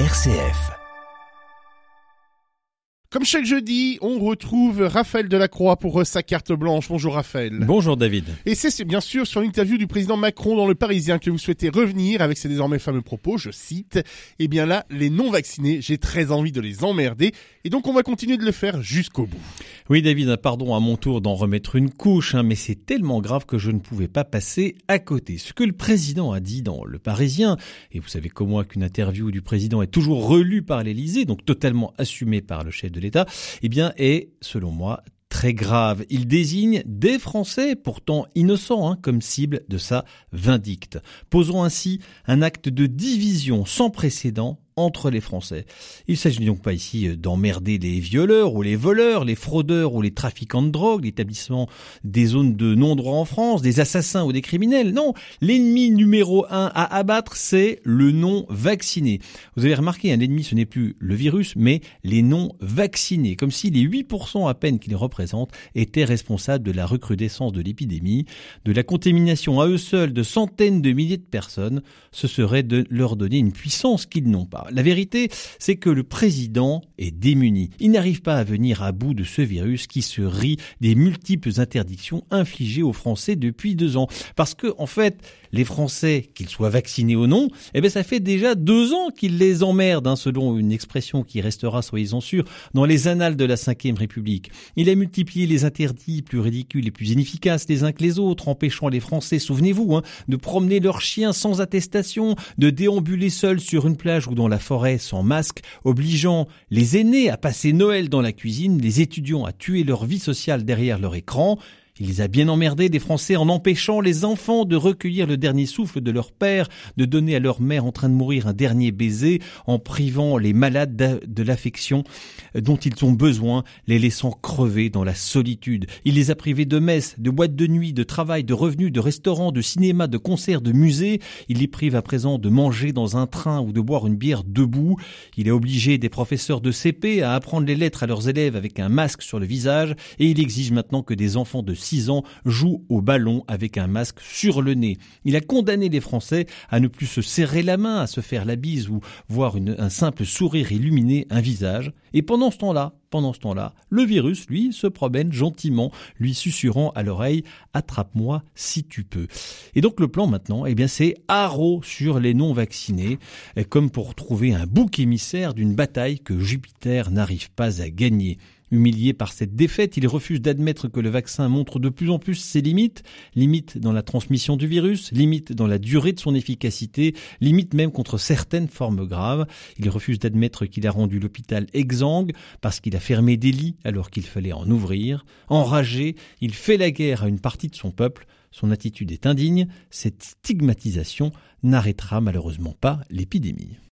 RCF. Comme chaque jeudi, on retrouve Raphaël Delacroix pour sa carte blanche. Bonjour Raphaël. Bonjour David. Et c'est bien sûr sur l'interview du président Macron dans le Parisien que vous souhaitez revenir avec ses désormais fameux propos, je cite, Eh bien là, les non-vaccinés, j'ai très envie de les emmerder, et donc on va continuer de le faire jusqu'au bout. Oui David, pardon à mon tour d'en remettre une couche, hein, mais c'est tellement grave que je ne pouvais pas passer à côté. Ce que le président a dit dans le Parisien, et vous savez comme moi qu'une interview du président est toujours relue par l'Élysée, donc totalement assumée par le chef de l'État, eh bien, est, selon moi, très grave. Il désigne des Français, pourtant innocents, hein, comme cible de sa vindicte, posant ainsi un acte de division sans précédent entre les Français. Il s'agit donc pas ici euh, d'emmerder les violeurs ou les voleurs, les fraudeurs ou les trafiquants de drogue, l'établissement des zones de non-droit en France, des assassins ou des criminels. Non, l'ennemi numéro un à abattre, c'est le non-vacciné. Vous avez remarqué, un ennemi, ce n'est plus le virus, mais les non-vaccinés. Comme si les 8% à peine qu'ils représentent étaient responsables de la recrudescence de l'épidémie, de la contamination à eux seuls de centaines de milliers de personnes. Ce serait de leur donner une puissance qu'ils n'ont pas. La vérité, c'est que le président est démuni. Il n'arrive pas à venir à bout de ce virus qui se rit des multiples interdictions infligées aux Français depuis deux ans. Parce que, en fait, les Français, qu'ils soient vaccinés ou non, eh bien, ça fait déjà deux ans qu'ils les emmerdent, hein, selon une expression qui restera, soyez-en sûrs, dans les annales de la Ve République. Il a multiplié les interdits plus ridicules et plus inefficaces les uns que les autres, empêchant les Français, souvenez-vous, hein, de promener leurs chiens sans attestation, de déambuler seuls sur une plage ou dans la forêt sans masque, obligeant les aînés à passer Noël dans la cuisine, les étudiants à tuer leur vie sociale derrière leur écran, il les a bien emmerdés, des Français, en empêchant les enfants de recueillir le dernier souffle de leur père, de donner à leur mère en train de mourir un dernier baiser, en privant les malades de l'affection dont ils ont besoin, les laissant crever dans la solitude. Il les a privés de messes, de boîtes de nuit, de travail, de revenus, de restaurants, de cinéma, de concerts, de musées. Il les prive à présent de manger dans un train ou de boire une bière debout. Il a obligé des professeurs de CP à apprendre les lettres à leurs élèves avec un masque sur le visage et il exige maintenant que des enfants de 6 ans joue au ballon avec un masque sur le nez. Il a condamné les Français à ne plus se serrer la main, à se faire la bise ou voir un simple sourire illuminer un visage. Et pendant ce temps-là, pendant ce temps-là, le virus, lui, se promène gentiment, lui susurrant à l'oreille Attrape-moi si tu peux. Et donc le plan maintenant, eh bien, c'est haro sur les non-vaccinés, comme pour trouver un bouc émissaire d'une bataille que Jupiter n'arrive pas à gagner. Humilié par cette défaite, il refuse d'admettre que le vaccin montre de plus en plus ses limites, limites dans la transmission du virus, limites dans la durée de son efficacité, limites même contre certaines formes graves. Il refuse d'admettre qu'il a rendu l'hôpital exsangue parce qu'il a fermé des lits alors qu'il fallait en ouvrir. Enragé, il fait la guerre à une partie de son peuple. Son attitude est indigne. Cette stigmatisation n'arrêtera malheureusement pas l'épidémie.